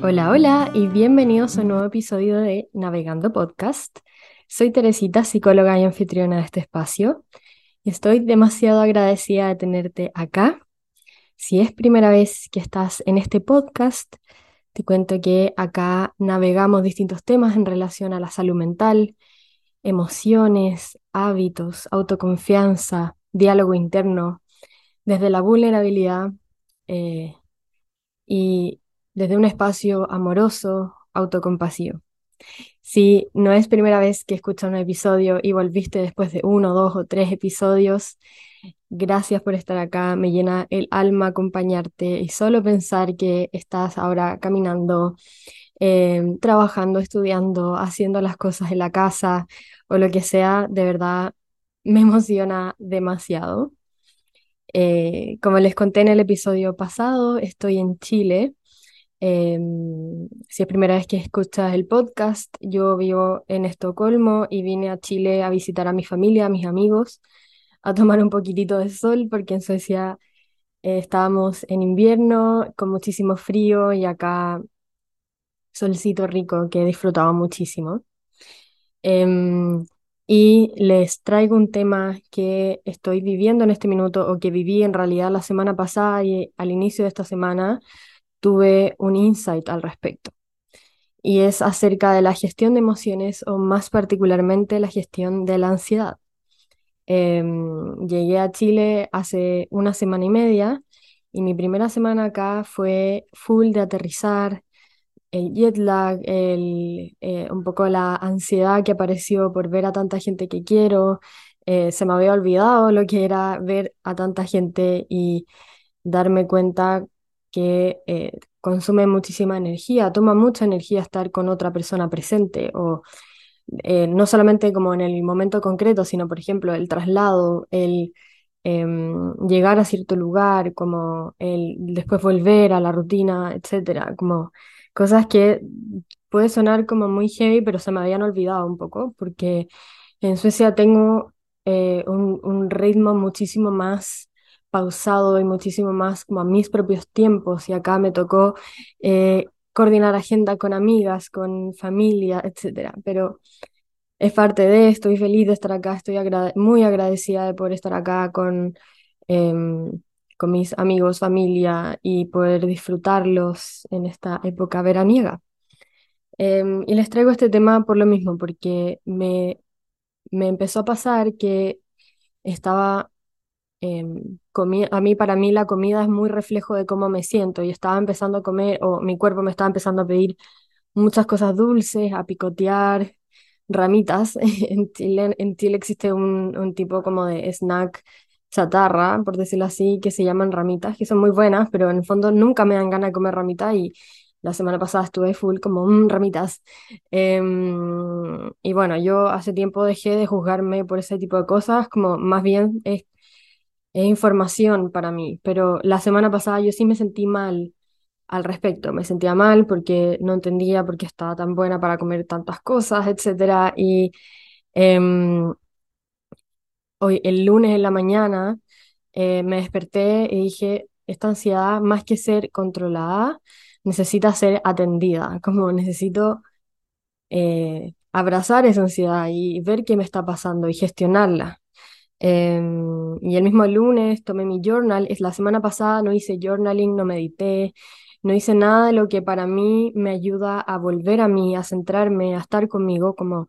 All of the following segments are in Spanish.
Hola, hola y bienvenidos a un nuevo episodio de Navegando Podcast. Soy Teresita, psicóloga y anfitriona de este espacio. Estoy demasiado agradecida de tenerte acá. Si es primera vez que estás en este podcast, te cuento que acá navegamos distintos temas en relación a la salud mental, emociones, hábitos, autoconfianza, diálogo interno, desde la vulnerabilidad eh, y desde un espacio amoroso, autocompasivo. Si no es primera vez que escuchas un episodio y volviste después de uno, dos o tres episodios, gracias por estar acá. Me llena el alma acompañarte y solo pensar que estás ahora caminando, em, trabajando, estudiando, haciendo las cosas en la casa o lo que sea, de verdad me emociona demasiado. Eh, como les conté en el episodio pasado, estoy en Chile Em, si es primera vez que escuchas el podcast, yo vivo en Estocolmo y vine a Chile a visitar a mi familia, a mis amigos, a tomar un poquitito de sol porque en Suecia eh, estábamos en invierno con muchísimo frío y acá solcito rico que he disfrutado muchísimo. Em, y les traigo un tema que estoy viviendo en este minuto o que viví en realidad la semana pasada y al inicio de esta semana tuve un insight al respecto. Y es acerca de la gestión de emociones o más particularmente la gestión de la ansiedad. Em, llegué a Chile hace una semana y media y mi primera semana acá fue full de aterrizar, el jet lag, el, eh, un poco la ansiedad que apareció por ver a tanta gente que quiero. Eh, se me había olvidado lo que era ver a tanta gente y darme cuenta que eh, consume muchísima energía, toma mucha energía estar con otra persona presente o no solamente como en el momento concreto, sino por ejemplo el traslado, el em, llegar a cierto lugar, como el después volver a la rutina, etcétera, como cosas que puede sonar como muy heavy, pero se me habían olvidado un poco, porque en Suecia tengo eh, un, ritmo muchísimo más pausado y muchísimo más como a mis propios tiempos y acá me tocó eh, coordinar agenda con amigas, con familia, etcétera. Pero es parte de, estoy feliz de estar acá, estoy muy agradecida de poder estar acá con, em, con mis amigos, familia y poder disfrutarlos en esta época veraniega. Em, y les traigo este tema por lo mismo, porque me, me empezó a pasar que estaba Em, a mí, para mí, la comida es muy reflejo de cómo me siento y estaba empezando a comer, o mi cuerpo me estaba empezando a pedir muchas cosas dulces, a picotear ramitas. En Chile, en Chile existe un, un tipo como de snack chatarra, por decirlo así, que se llaman ramitas, que son muy buenas, pero en el fondo nunca me dan ganas de comer ramitas y la semana pasada estuve full como mm, ramitas. Em, y bueno, yo hace tiempo dejé de juzgarme por ese tipo de cosas, como más bien es es información para mí, pero la semana pasada yo sí me sentí mal al respecto, me sentía mal porque no entendía por qué estaba tan buena para comer tantas cosas, etc. Y em, hoy, el lunes en la mañana, eh, me desperté y dije, esta ansiedad, más que ser controlada, necesita ser atendida, como necesito eh, abrazar esa ansiedad y ver qué me está pasando y gestionarla. Em, y el mismo lunes tomé mi journal. Es la semana pasada no hice journaling, no medité, no hice nada de lo que para mí me ayuda a volver a mí, a centrarme, a estar conmigo. Como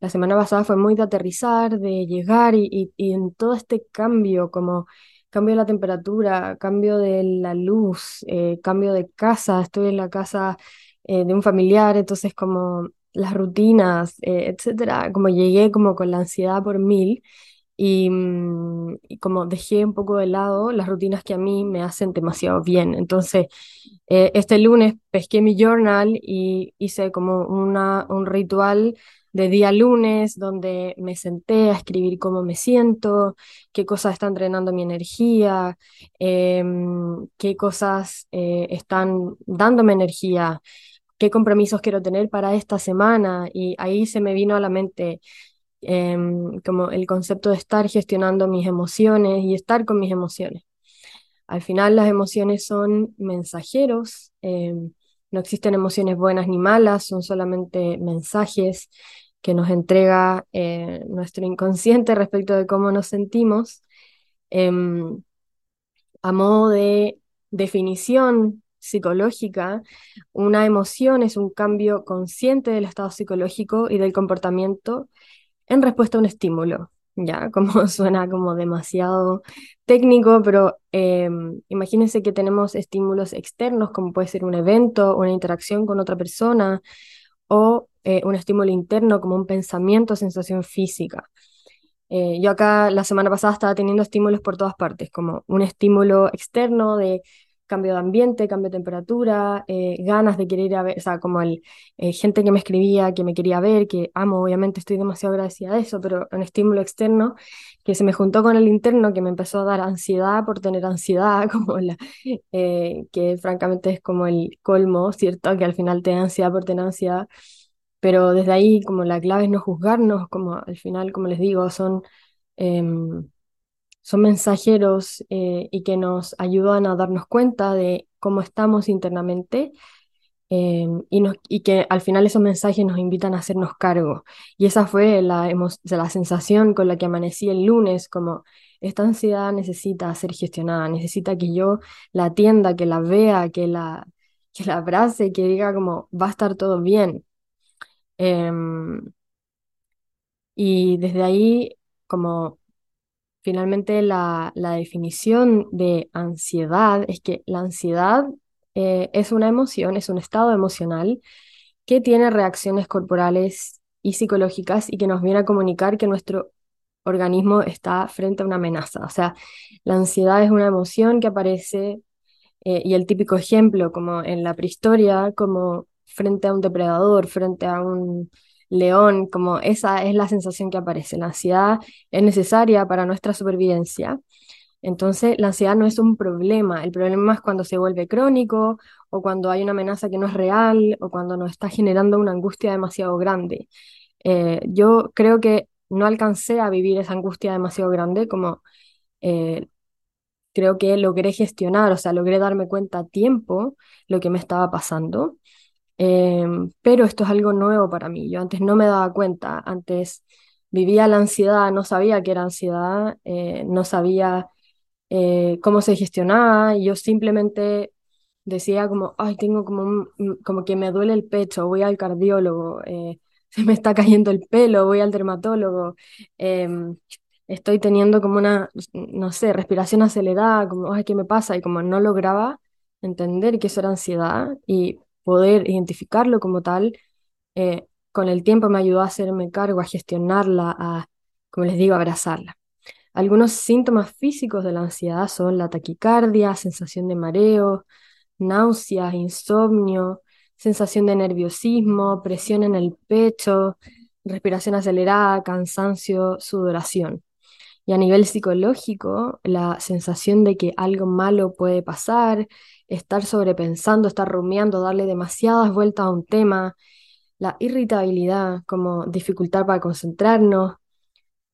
la semana pasada fue muy de aterrizar, de llegar y, y, en todo este cambio, como cambio de la temperatura, cambio de la luz, eh, cambio de casa. Estoy en la casa eh, de un familiar, entonces como las rutinas, eh, etcétera. Como llegué como con la ansiedad por mil. Mm, y, como dejé un poco de lado las rutinas que a mí me hacen demasiado bien. Entonces, eh, este lunes pesqué mi journal y hice como una, un ritual de día lunes donde me senté a escribir cómo me siento, qué cosas están drenando mi energía, em, qué cosas eh, están dándome energía, qué compromisos quiero tener para esta semana y ahí se me vino a la mente em, como el concepto de estar gestionando mis emociones y estar con mis emociones. Al final las emociones son mensajeros, em, no existen emociones buenas ni malas, son solamente mensajes que nos entrega eh, nuestro inconsciente respecto de cómo nos sentimos. Em, a modo de definición psicológica, una emoción es un cambio consciente del estado psicológico y del comportamiento en respuesta a un estímulo. Ya, como suena como demasiado técnico, pero em, imagínense que tenemos estímulos externos, como puede ser un evento, una interacción con otra persona, o eh, un estímulo interno, como un pensamiento, sensación física. Eh, yo acá la semana pasada estaba teniendo estímulos por todas partes, como un estímulo externo de cambio de ambiente, cambio de temperatura, eh, ganas de querer ir a ver, o sea, como el, eh, gente que me escribía, que me quería ver, que amo, obviamente estoy demasiado agradecida de eso, pero un estímulo externo que se me juntó con el interno, que me empezó a dar ansiedad por tener ansiedad, como la, que francamente es como el colmo, ¿cierto? Que al final te da ansiedad por tener ansiedad pero desde ahí, como la clave es no juzgarnos, como al final, como les digo, son, em, son mensajeros eh, y que nos ayudan a darnos cuenta de cómo estamos internamente em, y, y que al final esos mensajes nos invitan a hacernos cargo. Y esa fue la, la sensación con la que amanecí el lunes, como esta ansiedad necesita ser gestionada, necesita que yo la atienda, que la vea, que la, que la abrace, que diga como va a estar todo bien. Em, y desde ahí, como finalmente la, definición de ansiedad es que la ansiedad eh, es una emoción, es un estado emocional que tiene reacciones corporales y psicológicas y que nos viene a comunicar que nuestro organismo está frente a una amenaza. O sea, la ansiedad es una emoción que aparece eh, y el típico ejemplo, como en la prehistoria, como frente a un depredador, frente a un león, como esa es la sensación que aparece. La ansiedad es necesaria para nuestra supervivencia. Entonces, la ansiedad no es un problema, el problema es cuando se vuelve crónico o cuando hay una amenaza que no es real o cuando nos está generando una angustia demasiado grande. Eh, yo creo que no alcancé a vivir esa angustia demasiado grande como eh, creo que logré gestionar, o sea, logré darme cuenta a tiempo lo que me estaba pasando. Em, pero esto es algo nuevo para mí. Yo antes no me daba cuenta, antes vivía la ansiedad, no sabía qué era ansiedad, eh, no sabía eh, cómo se gestionaba y yo simplemente decía como, ay, tengo como, como que me duele el pecho, voy al cardiólogo, eh, se me está cayendo el pelo, voy al dermatólogo, em, estoy teniendo como una, no sé, respiración acelerada, como, ay, ¿qué me pasa? Y como no lograba entender que eso era ansiedad y poder identificarlo como tal, eh, con el tiempo me ayudó a hacerme cargo, a gestionarla, a, como les digo, abrazarla. Algunos síntomas físicos de la ansiedad son la taquicardia, sensación de mareo, náuseas, insomnio, sensación de nerviosismo, presión en el pecho, respiración acelerada, cansancio, sudoración. Y a nivel psicológico, la sensación de que algo malo puede pasar, estar sobrepensando, estar rumiando, darle demasiadas vueltas a un tema, la irritabilidad como dificultad para concentrarnos,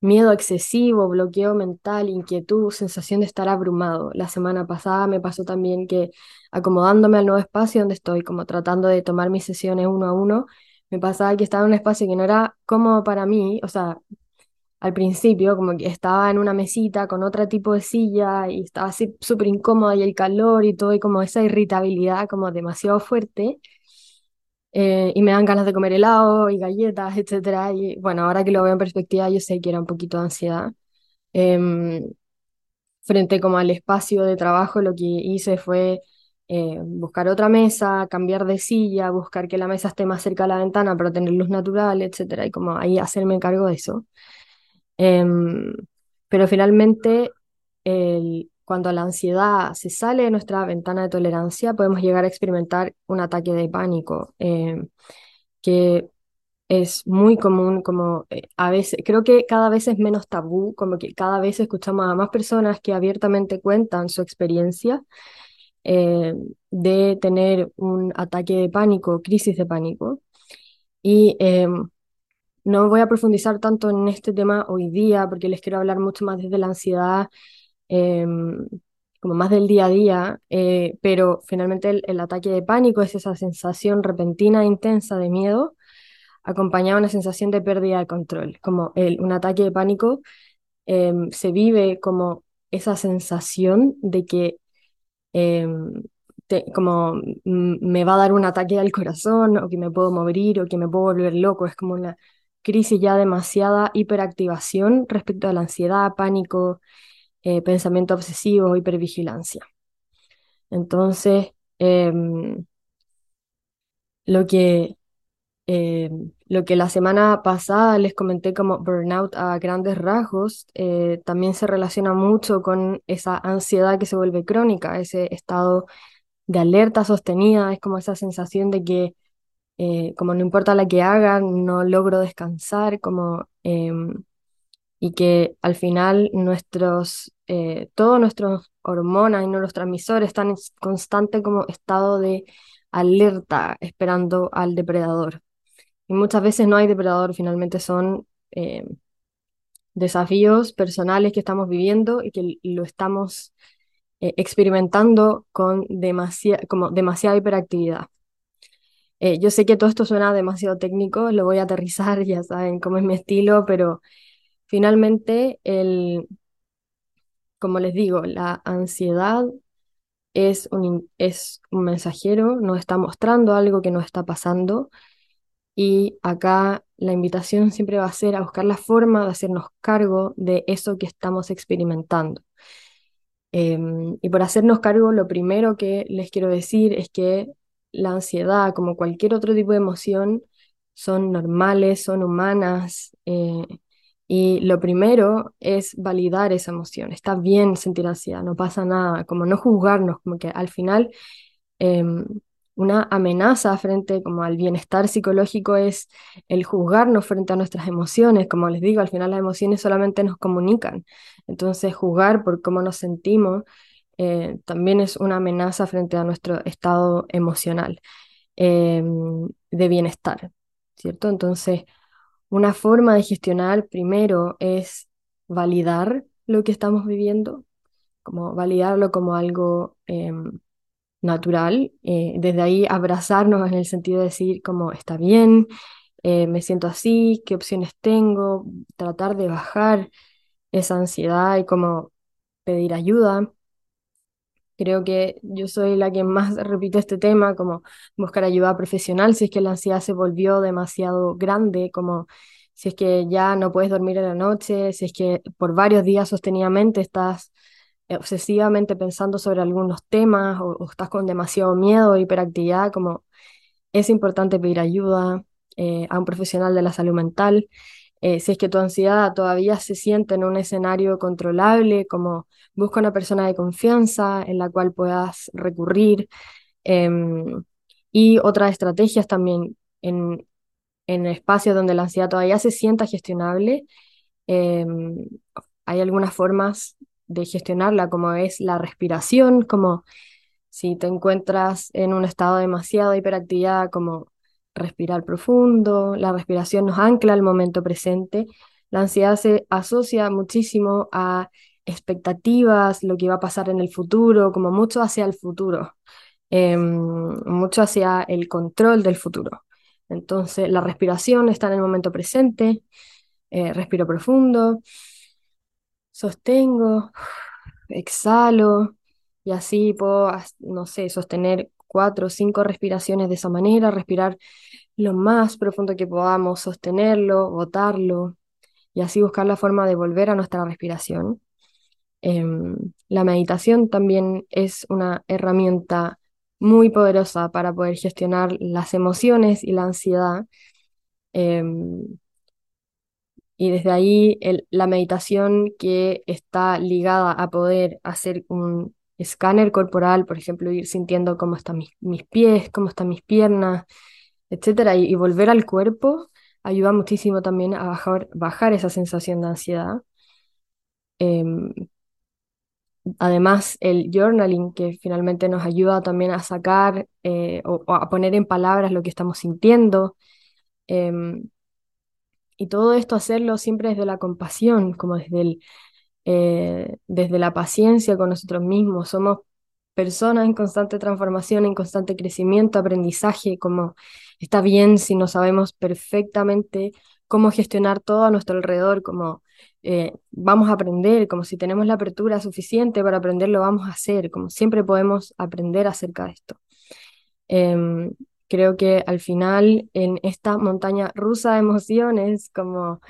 miedo excesivo, bloqueo mental, inquietud, sensación de estar abrumado. La semana pasada me pasó también que acomodándome al nuevo espacio donde estoy, como tratando de tomar mis sesiones uno a uno, me pasaba que estaba en un espacio que no era cómodo para mí, o sea, al principio, como que estaba en una mesita con otro tipo de silla y estaba así súper incómoda y el calor y todo, y como esa irritabilidad como demasiado fuerte. Eh, y me dan ganas de comer helado y galletas, etc. Y bueno, ahora que lo veo en perspectiva, yo sé que era un poquito de ansiedad. Em, frente como al espacio de trabajo, lo que hice fue eh, buscar otra mesa, cambiar de silla, buscar que la mesa esté más cerca de la ventana para tener luz natural, etc. Y como ahí hacerme cargo de eso. Em, pero finalmente, cuando la ansiedad se sale de nuestra ventana de tolerancia, podemos llegar a experimentar un ataque de pánico, em, que es muy común, como eh, a veces, creo que cada vez es menos tabú, como que cada vez escuchamos a más personas que abiertamente cuentan su experiencia. eh, de tener un ataque de pánico, crisis de pánico. Y no voy a profundizar tanto en este tema hoy día porque les quiero hablar mucho más desde la ansiedad, em, como más del día a día, eh, pero finalmente el, ataque de pánico es esa sensación repentina e intensa de miedo acompañada de una sensación de pérdida de control, como el, un ataque de pánico em, se vive como esa sensación de que em, como me va a dar un ataque al corazón o que me puedo morir o que me puedo volver loco, es como una crisis ya demasiada hiperactivación respecto a la ansiedad, pánico, eh, pensamiento obsesivo, hipervigilancia. Entonces, em, lo que eh, lo que la semana pasada les comenté como burnout a grandes rasgos, eh, también se relaciona mucho con esa ansiedad que se vuelve crónica, ese estado de alerta sostenida, es como esa sensación de que eh, como no importa la que haga, no logro descansar, como, em, y que al final nuestros, todos nuestros hormonas y neurotransmisores están en constante como estado de alerta esperando al depredador. Y muchas veces no hay depredador, finalmente son eh, desafíos personales que estamos viviendo y que lo estamos eh, experimentando con como demasiada hiperactividad. Eh, yo sé que todo esto suena demasiado técnico, lo voy a aterrizar, ya saben cómo es mi estilo, pero finalmente, el, como les digo, la ansiedad es un, es un mensajero, nos está mostrando algo que nos está pasando y acá la invitación siempre va a ser a buscar la forma de hacernos cargo de eso que estamos experimentando. Em, y por hacernos cargo, lo primero que les quiero decir es que la ansiedad, como cualquier otro tipo de emoción, son normales, son humanas. Eh, y lo primero es validar esa emoción. Está bien sentir ansiedad, no pasa nada, como no juzgarnos, como que al final em, una amenaza frente como al bienestar psicológico es el juzgarnos frente a nuestras emociones. Como les digo, al final las emociones solamente nos comunican. Entonces, juzgar por cómo nos sentimos eh, también es una amenaza frente a nuestro estado emocional em, de bienestar, ¿cierto? Entonces, una forma de gestionar primero es validar lo que estamos viviendo, como validarlo como algo em, natural, eh, desde ahí abrazarnos en el sentido de decir como está bien, eh, me siento así, qué opciones tengo, tratar de bajar esa ansiedad y como pedir ayuda. Creo que yo soy la que más repite este tema, como buscar ayuda profesional si es que la ansiedad se volvió demasiado grande, como si es que ya no puedes dormir en la noche, si es que por varios días sostenidamente estás obsesivamente pensando sobre algunos temas o, estás con demasiado miedo o hiperactividad, como es importante pedir ayuda eh, a un profesional de la salud mental. Eh, si es que tu ansiedad todavía se siente en un escenario controlable, como busca una persona de confianza en la cual puedas recurrir. Em, y otras estrategias también en, en espacios donde la ansiedad todavía se sienta gestionable. Em, hay algunas formas de gestionarla, como es la respiración, como si te encuentras en un estado demasiado de hiperactividad, como respirar profundo, la respiración nos ancla al momento presente, la ansiedad se asocia muchísimo a expectativas, lo que va a pasar en el futuro, como mucho hacia el futuro, em, mucho hacia el control del futuro. Entonces, la respiración está en el momento presente, eh, respiro profundo, sostengo, exhalo y así puedo, no sé, sostener cuatro o cinco respiraciones de esa manera, respirar lo más profundo que podamos, sostenerlo, botarlo y así buscar la forma de volver a nuestra respiración. Em, la meditación también es una herramienta muy poderosa para poder gestionar las emociones y la ansiedad. Em, y desde ahí la meditación que está ligada a poder hacer un escáner corporal, por ejemplo, ir sintiendo cómo están mis, pies, cómo están mis piernas, etcétera, y, volver al cuerpo ayuda muchísimo también a bajar, esa sensación de ansiedad. Em, además el journaling que finalmente nos ayuda también a sacar eh, o, a poner en palabras lo que estamos sintiendo. Em, y todo esto hacerlo siempre desde la compasión, como desde, el, eh, desde la paciencia con nosotros mismos. Somos personas en constante transformación, en constante crecimiento, aprendizaje, como está bien si no sabemos perfectamente cómo gestionar todo a nuestro alrededor, como eh, vamos a aprender, como si tenemos la apertura suficiente para aprender, lo vamos a hacer, como siempre podemos aprender acerca de esto. Em, creo que al final en esta montaña rusa de emociones, como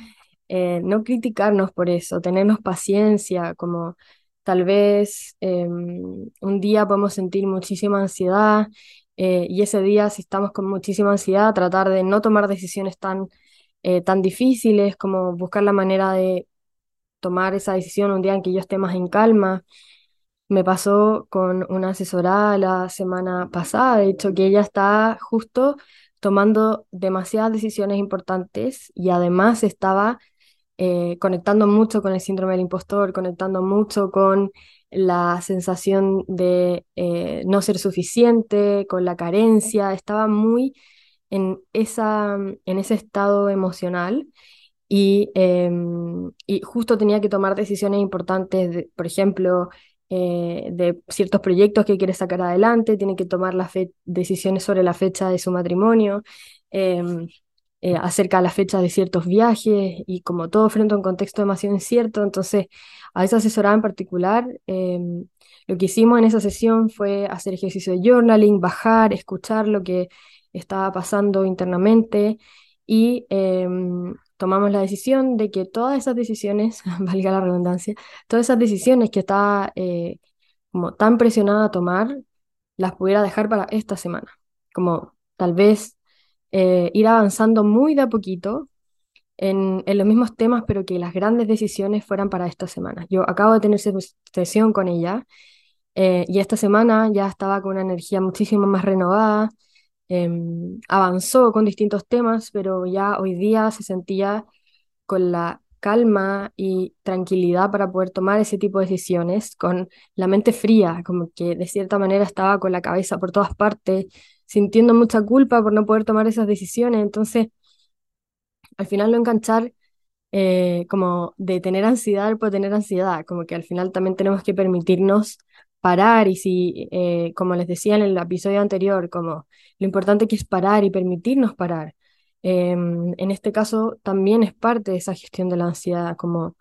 eh, no criticarnos por eso, tenernos paciencia, como tal vez em, un día podemos sentir muchísima ansiedad eh, y ese día si estamos con muchísima ansiedad, tratar de no tomar decisiones tan, eh, tan difíciles, como buscar la manera de tomar esa decisión un día en que yo esté más en calma. Me pasó con una asesorada la semana pasada, de hecho, que ella está justo tomando demasiadas decisiones importantes y además estaba eh, conectando mucho con el síndrome del impostor, conectando mucho con la sensación de eh, no ser suficiente, con la carencia, estaba muy en, esa, en ese estado emocional y, em, y justo tenía que tomar decisiones importantes, por ejemplo, eh, de ciertos proyectos que quiere sacar adelante, tiene que tomar las decisiones sobre la fecha de su matrimonio, em, eh, acerca de la fecha de ciertos viajes y como todo frente a un contexto demasiado incierto, entonces a esa asesorada en particular, em, lo que hicimos en esa sesión fue hacer ejercicio de journaling, bajar, escuchar lo que estaba pasando internamente y em, tomamos la decisión de que todas esas decisiones, valga la redundancia, todas esas decisiones que estaba eh, como tan presionada a tomar, las pudiera dejar para esta semana. Como tal vez eh, ir avanzando muy de a poquito en, en, los mismos temas, pero que las grandes decisiones fueran para esta semana. Yo acabo de tener sesión con ella eh, y esta semana ya estaba con una energía muchísimo más renovada, Em, avanzó con distintos temas, pero ya hoy día se sentía con la calma y tranquilidad para poder tomar ese tipo de decisiones, con la mente fría, como que de cierta manera estaba con la cabeza por todas partes, sintiendo mucha culpa por no poder tomar esas decisiones. Entonces, al final lo enganchar eh, como de tener ansiedad por tener ansiedad, como que al final también tenemos que permitirnos parar y si, eh, como les decía en el episodio anterior, como lo importante que es parar y permitirnos parar. Em, en este caso también es parte de esa gestión de la ansiedad, como,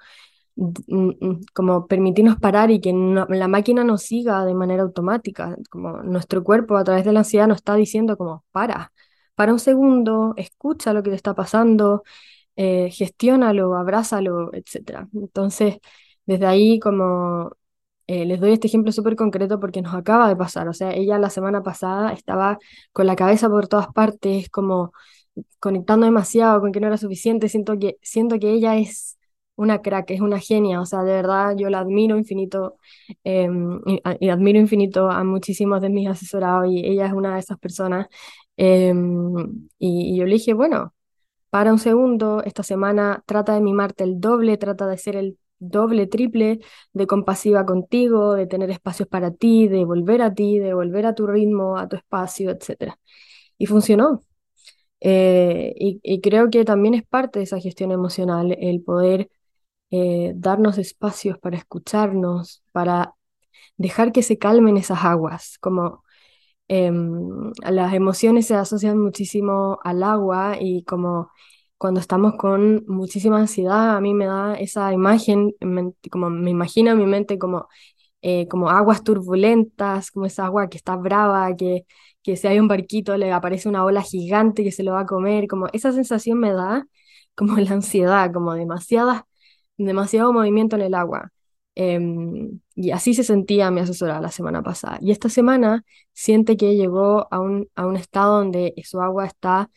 como permitirnos parar y que la máquina nos siga de manera automática, como nuestro cuerpo a través de la ansiedad nos está diciendo como para, para un segundo, escucha lo que te está pasando, eh, gestiónalo, abrázalo, etc. Entonces, desde ahí como eh, les doy este ejemplo súper concreto porque nos acaba de pasar. O sea, ella la semana pasada estaba con la cabeza por todas partes, como conectando demasiado con que no era suficiente. Siento que, siento que ella es una crack, es una genia. O sea, de verdad yo la admiro infinito em, y, admiro infinito a muchísimos de mis asesorados y ella es una de esas personas. Y, y yo le dije, bueno, para un segundo, esta semana trata de mimarte el doble, trata de ser el doble, triple de compasiva contigo, de tener espacios para ti, de volver a ti, de volver a tu ritmo, a tu espacio, etc. Y funcionó. Eh, y, creo que también es parte de esa gestión emocional el poder eh, darnos espacios para escucharnos, para dejar que se calmen esas aguas, como em, las emociones se asocian muchísimo al agua y como cuando estamos con muchísima ansiedad, a mí me da esa imagen, como me imagino en mi mente como, eh, como aguas turbulentas, como esa agua que está brava, que, que si hay un barquito le aparece una ola gigante que se lo va a comer, como esa sensación me da como la ansiedad, como demasiada, demasiado movimiento en el agua. Em, y así se sentía mi asesora la semana pasada. Y esta semana siente que llegó a un, a un estado donde su agua está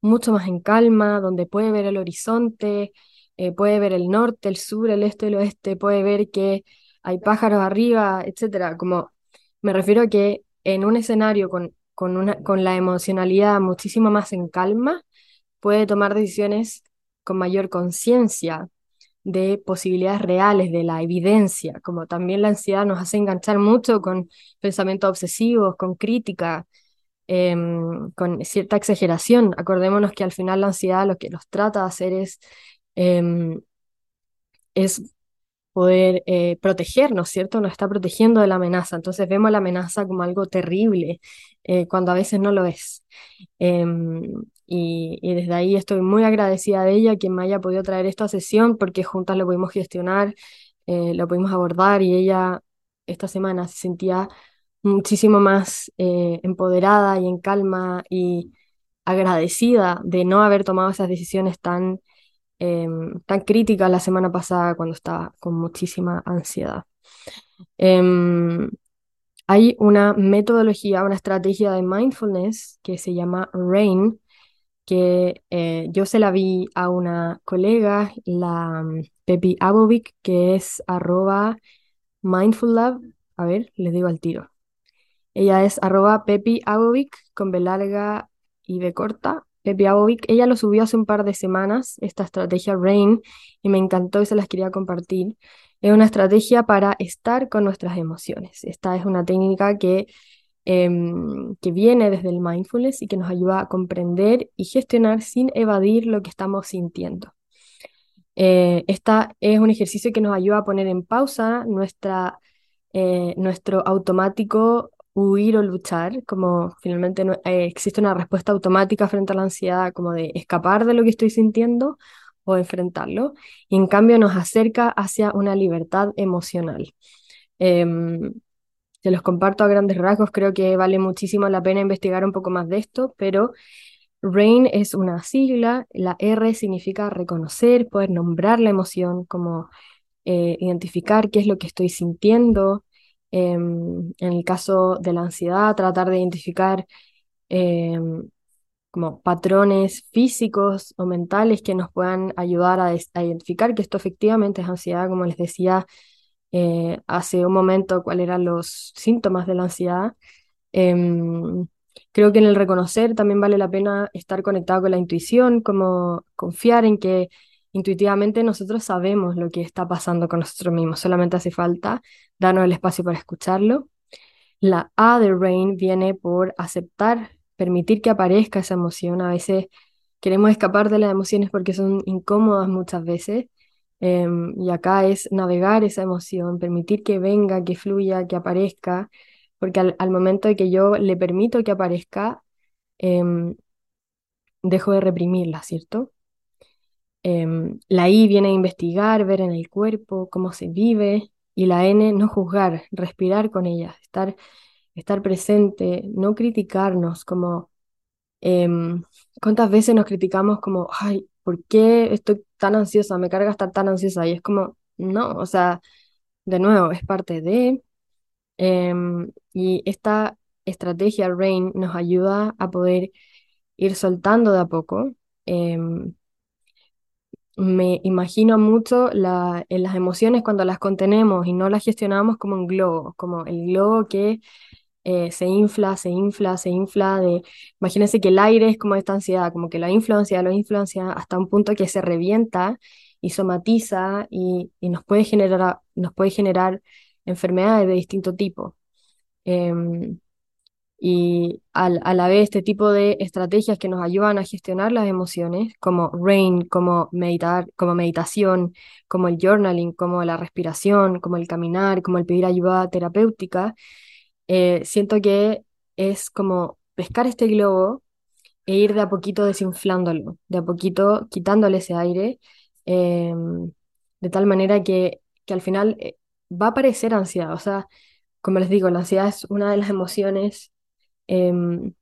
mucho más en calma, donde puede ver el horizonte, eh, puede ver el norte, el sur, el este, el oeste, puede ver que hay pájaros arriba, etcétera. Como me refiero a que en un escenario con, con, una, con la emocionalidad muchísimo más en calma, puede tomar decisiones con mayor conciencia de posibilidades reales, de la evidencia, como también la ansiedad nos hace enganchar mucho con pensamientos obsesivos, con crítica, em, con cierta exageración. Acordémonos que al final la ansiedad lo que nos trata de hacer es, em, es poder eh, protegernos, ¿cierto? Nos está protegiendo de la amenaza. Entonces vemos la amenaza como algo terrible, eh, cuando a veces no lo es. Em, y, desde ahí estoy muy agradecida de ella, quien me haya podido traer esta sesión, porque juntas lo pudimos gestionar, eh, lo pudimos abordar y ella esta semana se sentía muchísimo más empoderada y en calma y agradecida de no haber tomado esas decisiones tan Em, tan crítica la semana pasada cuando estaba con muchísima ansiedad. Em, hay una metodología, una estrategia de mindfulness que se llama RAIN, que eh, yo se la vi a una colega, la mm, Pepi Abovic, que es arroba mindful A ver, les digo al tiro. Ella es arroba Pepi Abovic con B larga y B corta, Pepi ella lo subió hace un par de semanas, esta estrategia RAIN, y me encantó y se las quería compartir. Es una estrategia para estar con nuestras emociones. Esta es una técnica que, em, que viene desde el mindfulness y que nos ayuda a comprender y gestionar sin evadir lo que estamos sintiendo. Eh, esta es un ejercicio que nos ayuda a poner en pausa nuestra, eh, nuestro automático huir o luchar, como finalmente eh, existe una respuesta automática frente a la ansiedad, como de escapar de lo que estoy sintiendo o enfrentarlo, y en cambio nos acerca hacia una libertad emocional. Se los comparto a grandes rasgos, creo que vale muchísimo la pena investigar un poco más de esto, pero RAIN es una sigla, la R significa reconocer, poder nombrar la emoción, como eh, identificar qué es lo que estoy sintiendo, Em, en el caso de la ansiedad, tratar de identificar em, como patrones físicos o mentales que nos puedan ayudar a, identificar que esto efectivamente es ansiedad, como les decía eh, hace un momento, cuáles eran los síntomas de la ansiedad. Em, creo que en el reconocer también vale la pena estar conectado con la intuición, como confiar en que intuitivamente nosotros sabemos lo que está pasando con nosotros mismos, solamente hace falta darnos el espacio para escucharlo. La A de Rain viene por aceptar, permitir que aparezca esa emoción. A veces queremos escapar de las emociones porque son incómodas muchas veces. Em, y acá es navegar esa emoción, permitir que venga, que fluya, que aparezca, porque al, momento de que yo le permito que aparezca, em, dejo de reprimirla, ¿cierto? Em, la I viene a investigar, ver en el cuerpo cómo se vive, y la N, no juzgar, respirar con ella, estar, estar presente, no criticarnos, como cuántas veces nos criticamos como, ay, ¿por qué estoy tan ansiosa? Me carga estar tan ansiosa. Y es como, no, o sea, de nuevo, es parte de... Em, y esta estrategia RAIN nos ayuda a poder ir soltando de a poco. Em, me imagino mucho la, en las emociones cuando las contenemos y no las gestionamos como un globo, como el globo que eh, se infla, se infla, se infla. De, imagínense que el aire es como esta ansiedad, como que la influencia, lo influencia hasta un punto que se revienta y somatiza y, y nos, puede generar, nos puede generar enfermedades de distinto tipo. Em, y al, a la vez este tipo de estrategias que nos ayudan a gestionar las emociones, como RAIN, como meditar, como meditación, como el journaling, como la respiración, como el caminar, como el pedir ayuda terapéutica, eh, siento que es como pescar este globo e ir de a poquito desinflándolo, de a poquito quitándole ese aire, em, de tal manera que, que al final eh, va a aparecer ansiedad. O sea, como les digo, la ansiedad es una de las emociones Em,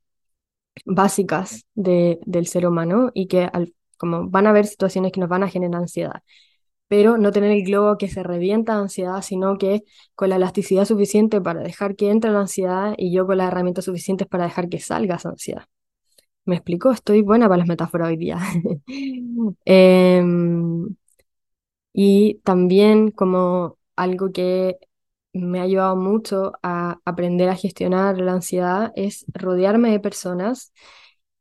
básicas de, del ser humano y que como van a haber situaciones que nos van a generar ansiedad, pero no tener el globo que se revienta de ansiedad, sino que con la elasticidad suficiente para dejar que entre la ansiedad y yo con las herramientas suficientes para dejar que salga esa ansiedad. ¿Me explico? Estoy buena para las metáforas hoy día. Em, y también como algo que me ha ayudado mucho a aprender a gestionar la ansiedad es rodearme de personas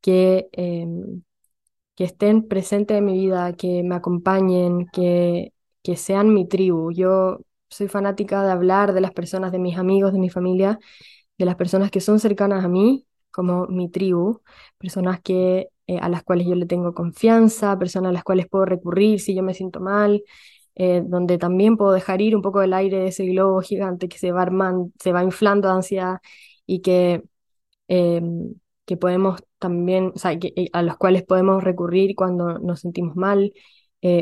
que, em, que estén presentes en mi vida, que me acompañen, que, que sean mi tribu. Yo soy fanática de hablar de las personas, de mis amigos, de mi familia, de las personas que son cercanas a mí, como mi tribu, personas que, eh, a las cuales yo le tengo confianza, personas a las cuales puedo recurrir si yo me siento mal, eh, donde también puedo dejar ir un poco del aire de ese globo gigante que se va, se va inflando de ansiedad y que, em, que podemos también, o sea, eh, a los cuales podemos recurrir cuando nos sentimos mal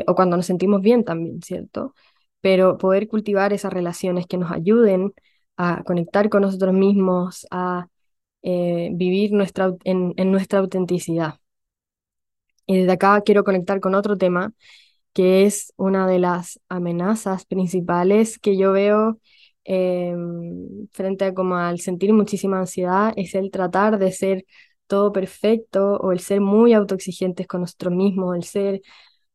o cuando nos sentimos bien también, ¿cierto? Pero poder cultivar esas relaciones que nos ayuden a conectar con nosotros mismos, a eh, vivir nuestra, en, nuestra autenticidad. Y desde acá quiero conectar con otro tema, que es una de las amenazas principales que yo veo em, frente a como al sentir muchísima ansiedad, es el tratar de ser todo perfecto o el ser muy autoexigentes con nosotros mismos, el ser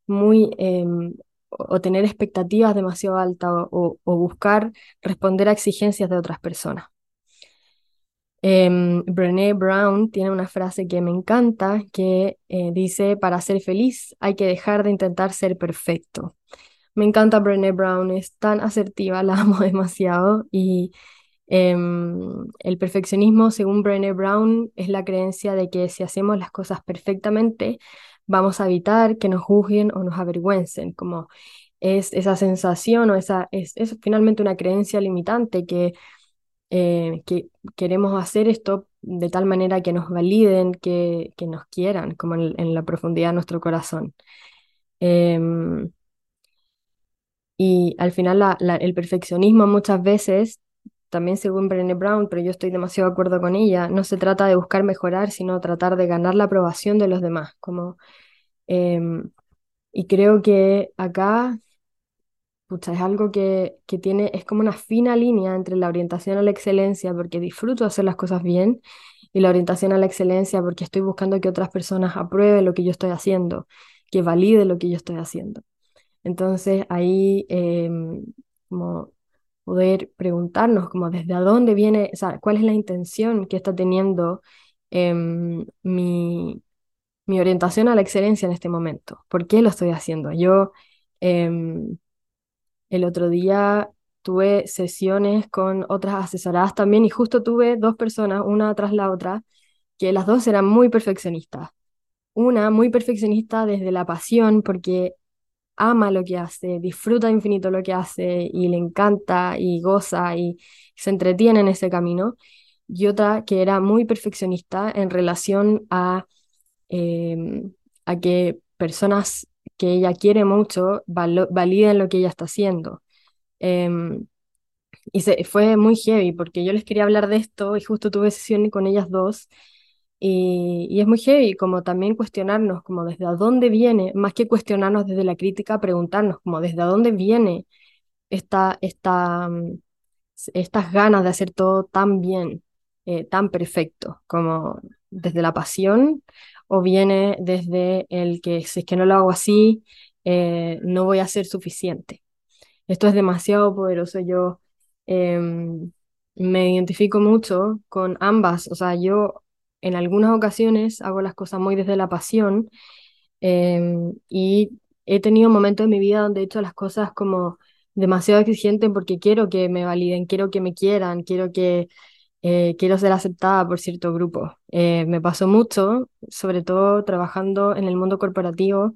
muy em, o tener expectativas demasiado altas o, buscar responder a exigencias de otras personas. Eh, Brené Brown tiene una frase que me encanta que eh, dice, para ser feliz hay que dejar de intentar ser perfecto. Me encanta Brené Brown, es tan asertiva, la amo demasiado y em, el perfeccionismo, según Brené Brown, es la creencia de que si hacemos las cosas perfectamente, vamos a evitar que nos juzguen o nos avergüencen, como es esa sensación o esa, es, es finalmente una creencia limitante que, eh, que queremos hacer esto de tal manera que nos validen, que, que nos quieran, como en, la profundidad de nuestro corazón. Em, y al final el perfeccionismo muchas veces, también según Brené Brown, pero yo estoy demasiado de acuerdo con ella, no se trata de buscar mejorar, sino tratar de ganar la aprobación de los demás. Como, em, y creo que acá es algo que, que tiene, es como una fina línea entre la orientación a la excelencia, porque disfruto hacer las cosas bien, y la orientación a la excelencia, porque estoy buscando que otras personas aprueben lo que yo estoy haciendo, que valide lo que yo estoy haciendo. Entonces ahí, em, como poder preguntarnos como desde dónde viene, o sea, cuál es la intención que está teniendo em, mi, mi orientación a la excelencia en este momento. ¿Por qué lo estoy haciendo? Yo em, el otro día tuve sesiones con otras asesoradas también y justo tuve dos personas, una tras la otra, que las dos eran muy perfeccionistas. Una muy perfeccionista desde la pasión porque ama lo que hace, disfruta infinito lo que hace y le encanta y goza y se entretiene en ese camino. Y otra que era muy perfeccionista en relación a, em, a que personas que ella quiere mucho validen lo que ella está haciendo. Em, y se, fue muy heavy porque yo les quería hablar de esto y justo tuve sesión con ellas dos. Y, y, es muy heavy como también cuestionarnos como desde dónde viene, más que cuestionarnos desde la crítica, preguntarnos como desde dónde viene esta, esta, mm, estas ganas de hacer todo tan bien, eh, tan perfecto, como desde la pasión o viene desde el que si es que no lo hago así, eh, no voy a ser suficiente. Esto es demasiado poderoso. Yo em, me identifico mucho con ambas. O sea, yo en algunas ocasiones hago las cosas muy desde la pasión em, y he tenido momentos en mi vida donde he hecho las cosas como demasiado exigente porque quiero que me validen, quiero que me quieran, quiero que eh, quiero ser aceptada por cierto grupo. Eh, me pasó mucho, sobre todo trabajando en el mundo corporativo,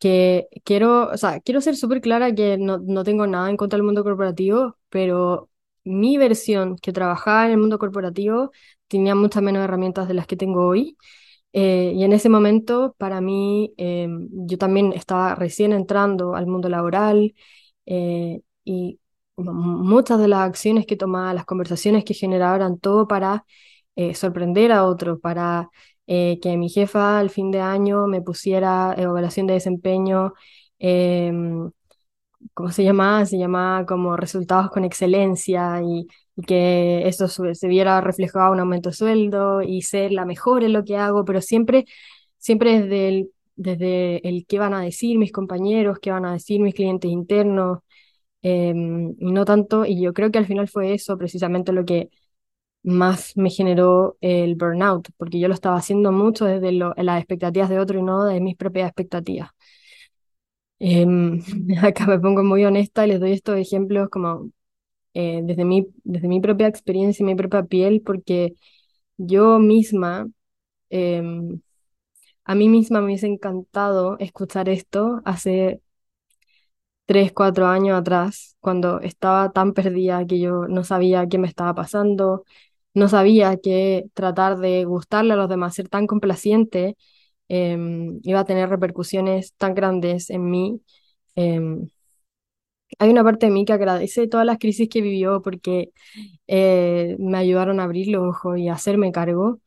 que quiero, o sea, quiero ser súper clara que no, no tengo nada en contra del mundo corporativo, pero mi versión que trabajaba en el mundo corporativo tenía muchas menos herramientas de las que tengo hoy. Eh, y en ese momento, para mí, yo también estaba recién entrando al mundo laboral y muchas de las acciones que tomaba, las conversaciones que generaba eran todo para eh, sorprender a otros, para eh, que mi jefa al fin de año me pusiera evaluación de desempeño, em, ¿cómo se llamaba? Se llamaba como resultados con excelencia y, que eso se viera reflejado un aumento de sueldo y ser la mejor en lo que hago, pero siempre, siempre desde el, desde el qué van a decir mis compañeros, qué van a decir mis clientes internos, Em, no tanto, y yo creo que al final fue eso precisamente lo que más me generó el burnout, porque yo lo estaba haciendo mucho desde las expectativas de otro y no de mis propias expectativas. Em, acá me pongo muy honesta y les doy estos ejemplos como eh, desde mi, desde mi propia experiencia y mi propia piel, porque yo misma, em, a mí misma me hubiese encantado escuchar esto hace tres, cuatro años atrás, cuando estaba tan perdida que yo no sabía qué me estaba pasando, no sabía que tratar de gustarle a los demás, ser tan complaciente, em, iba a tener repercusiones tan grandes en mí. Em, hay una parte de mí que agradece todas las crisis que vivió porque eh, me ayudaron a abrir los ojos y hacerme cargo,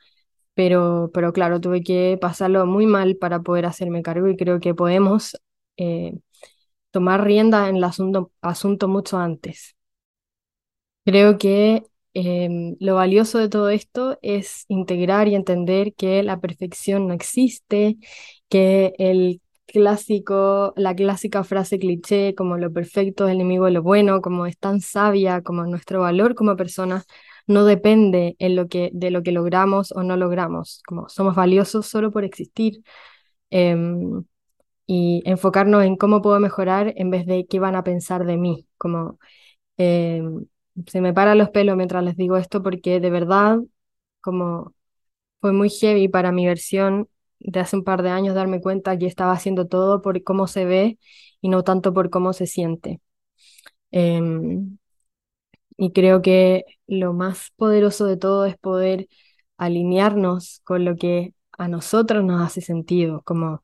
pero, pero claro, tuve que pasarlo muy mal para poder hacerme cargo y creo que podemos eh, tomar rienda en el asunto, asunto mucho antes. Creo que em, lo valioso de todo esto es integrar y entender que la perfección no existe, que el clásico, la clásica frase cliché como lo perfecto es el enemigo de lo bueno, como es tan sabia, como nuestro valor como personas no depende en lo que, de lo que logramos o no logramos, como somos valiosos solo por existir. Em, y enfocarnos en cómo puedo mejorar en vez de qué van a pensar de mí. Como em, se me paran los pelos mientras les digo esto porque de verdad, como fue muy heavy para mi versión de hace un par de años darme cuenta que estaba haciendo todo por cómo se ve y no tanto por cómo se siente. Em, y creo que lo más poderoso de todo es poder alinearnos con lo que a nosotros nos hace sentido, como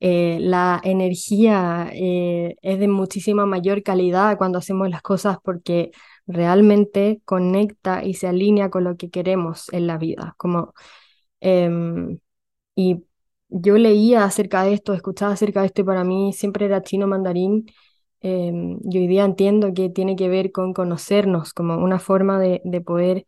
eh, la energía eh, es de muchísima mayor calidad cuando hacemos las cosas porque realmente conecta y se alinea con lo que queremos en la vida. Como, em, y yo leía acerca de esto, escuchaba acerca de esto y para mí siempre era chino mandarín. Em, y hoy día entiendo que tiene que ver con conocernos como una forma de, de poder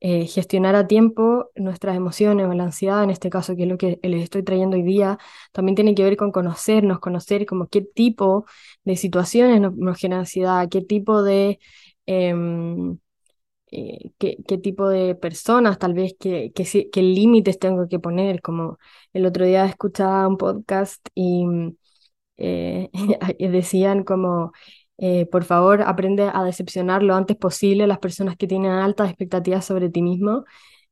eh, gestionar a tiempo nuestras emociones o la ansiedad, en este caso, que es lo que les estoy trayendo hoy día, también tiene que ver con conocernos, conocer como qué tipo de situaciones nos, nos generan ansiedad, qué tipo de... Em, eh, qué, qué, tipo de personas, tal vez, qué, qué, qué límites tengo que poner. Como el otro día escuchaba un podcast y eh, decían como eh, por favor, aprende a decepcionar lo antes posible las personas que tienen altas expectativas sobre ti mismo.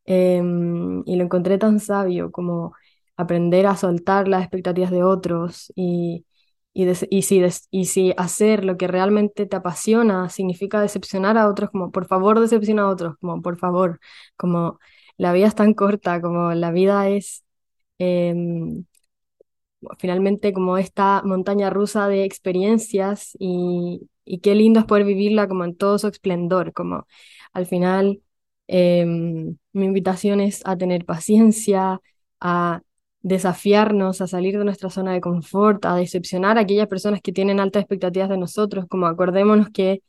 Em, y lo encontré tan sabio como aprender a soltar las expectativas de otros y, y, y, si y si hacer lo que realmente te apasiona significa decepcionar a otros, como por favor decepciona a otros, como por favor, como la vida es tan corta, como la vida es... Em, finalmente como esta montaña rusa de experiencias y, y, qué lindo es poder vivirla como en todo su esplendor, como al final em, mi invitación es a tener paciencia, a desafiarnos, a salir de nuestra zona de confort, a decepcionar a aquellas personas que tienen altas expectativas de nosotros, como acordémonos que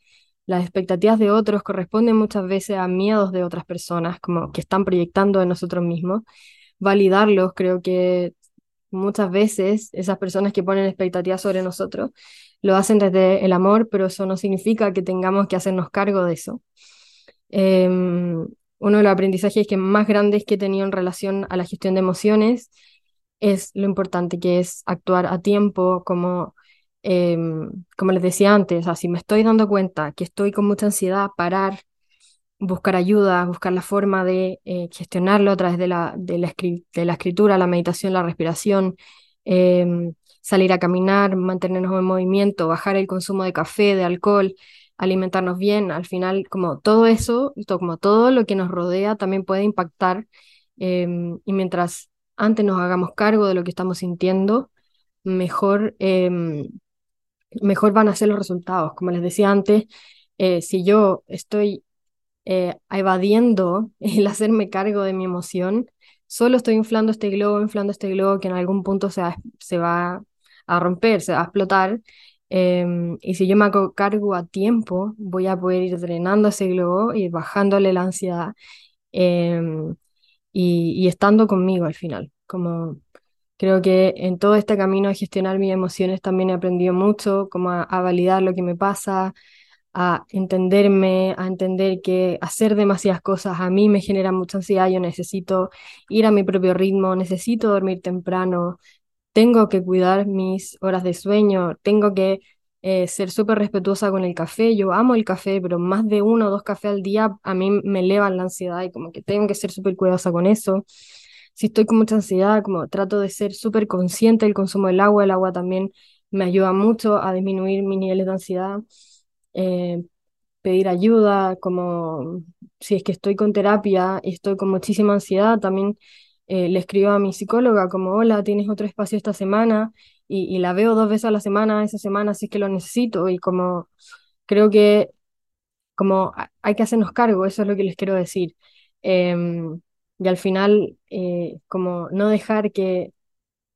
las expectativas de otros corresponden muchas veces a miedos de otras personas, como que están proyectando en nosotros mismos. Validarlos creo que muchas veces esas personas que ponen expectativas sobre nosotros lo hacen desde el amor, pero eso no significa que tengamos que hacernos cargo de eso. Em, uno de los aprendizajes que más grandes que he tenido en relación a la gestión de emociones es lo importante que es actuar a tiempo, como, em, como les decía antes, o si me estoy dando cuenta que estoy con mucha ansiedad, parar, buscar ayuda, buscar la forma de eh, gestionarlo a través de la, de la, escritura, la meditación, la respiración, em, salir a caminar, mantenernos en movimiento, bajar el consumo de café, de alcohol, alimentarnos bien. Al final, como todo eso, como todo lo que nos rodea, también puede impactar. Em, y mientras antes nos hagamos cargo de lo que estamos sintiendo, mejor, em, mejor van a ser los resultados. Como les decía antes, eh, si yo estoy eh, evadiendo el hacerme cargo de mi emoción, solo estoy inflando este globo, inflando este globo que en algún punto se va, se va a romper, se va a explotar. Em, y si yo me hago cargo a tiempo, voy a poder ir drenando ese globo y bajándole la ansiedad em, y, estando conmigo al final. Como creo que en todo este camino de gestionar mis emociones también he aprendido mucho, como a, a validar lo que me pasa, a entenderme, a entender que hacer demasiadas cosas a mí me genera mucha ansiedad, yo necesito ir a mi propio ritmo, necesito dormir temprano, tengo que cuidar mis horas de sueño, tengo que eh, ser súper respetuosa con el café. Yo amo el café, pero más de uno o dos cafés al día a mí me elevan la ansiedad y como que tengo que ser súper cuidadosa con eso. Si estoy con mucha ansiedad, como trato de ser súper consciente del consumo del agua. El agua también me ayuda mucho a disminuir mis niveles de ansiedad. Eh, pedir ayuda, como si es que estoy con terapia y estoy con muchísima ansiedad, también eh, le escribo a mi psicóloga como, hola, tienes otro espacio esta semana y, la veo dos veces a la semana, esa semana es que lo necesito y como creo que como hay que hacernos cargo, eso es lo que les quiero decir. Em, y al final, eh, como no dejar que,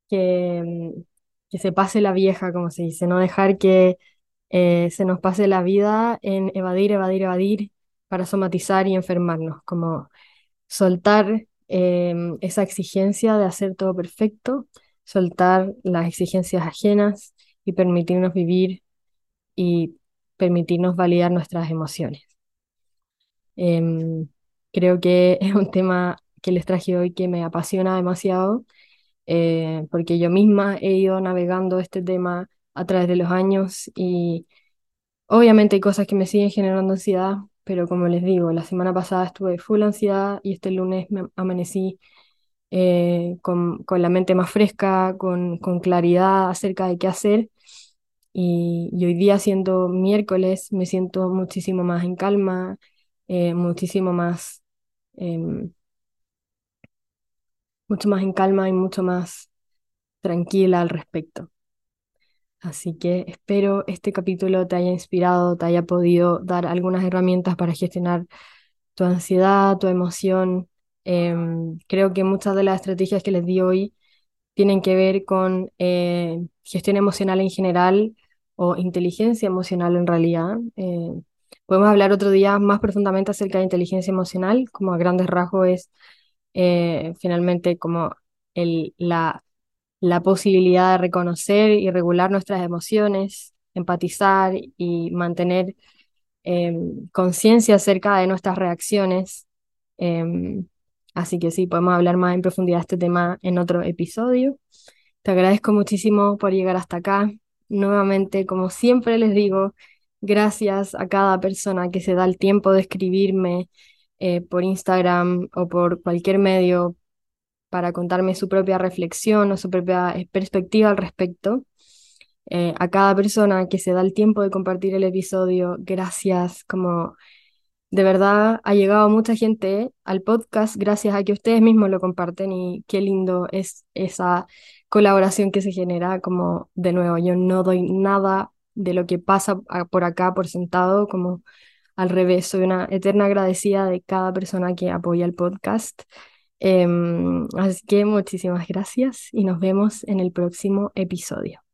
que, em, que se pase la vieja, como se dice, no dejar que eh, se nos pase la vida en evadir, evadir, evadir para somatizar y enfermarnos, como soltar em, esa exigencia de hacer todo perfecto, soltar las exigencias ajenas y permitirnos vivir y permitirnos validar nuestras emociones. Em, creo que es un tema que les traje hoy que me apasiona demasiado, eh, porque yo misma he ido navegando este tema a través de los años y obviamente hay cosas que me siguen generando ansiedad, pero como les digo, la semana pasada estuve full ansiedad y este lunes me amanecí eh, con, con, la mente más fresca, con, con, claridad acerca de qué hacer. Y, hoy día, siendo miércoles, me siento muchísimo más en calma, eh, muchísimo más, em, mucho más en calma y mucho más tranquila al respecto. Así que espero este capítulo te haya inspirado, te haya podido dar algunas herramientas para gestionar tu ansiedad, tu emoción. Em, creo que muchas de las estrategias que les di hoy tienen que ver con eh, gestión emocional en general o inteligencia emocional en realidad. Eh, podemos hablar otro día más profundamente acerca de inteligencia emocional, como a grandes rasgos es eh, finalmente como el, la la posibilidad de reconocer y regular nuestras emociones, empatizar y mantener em, conciencia acerca de nuestras reacciones. Em, así que sí, podemos hablar más en profundidad de este tema en otro episodio. Te agradezco muchísimo por llegar hasta acá. Nuevamente, como siempre les digo, gracias a cada persona que se da el tiempo de escribirme eh, por Instagram o por cualquier medio para contarme su propia reflexión o su propia eh, perspectiva al respecto. Eh, a cada persona que se da el tiempo de compartir el episodio, gracias, como de verdad ha llegado mucha gente al podcast gracias a que ustedes mismos lo comparten y qué lindo es esa colaboración que se genera, como de nuevo, yo no doy nada de lo que pasa por acá por sentado, como al revés, soy una eterna agradecida de cada persona que apoya el podcast. Em, así que muchísimas gracias y nos vemos en el próximo episodio.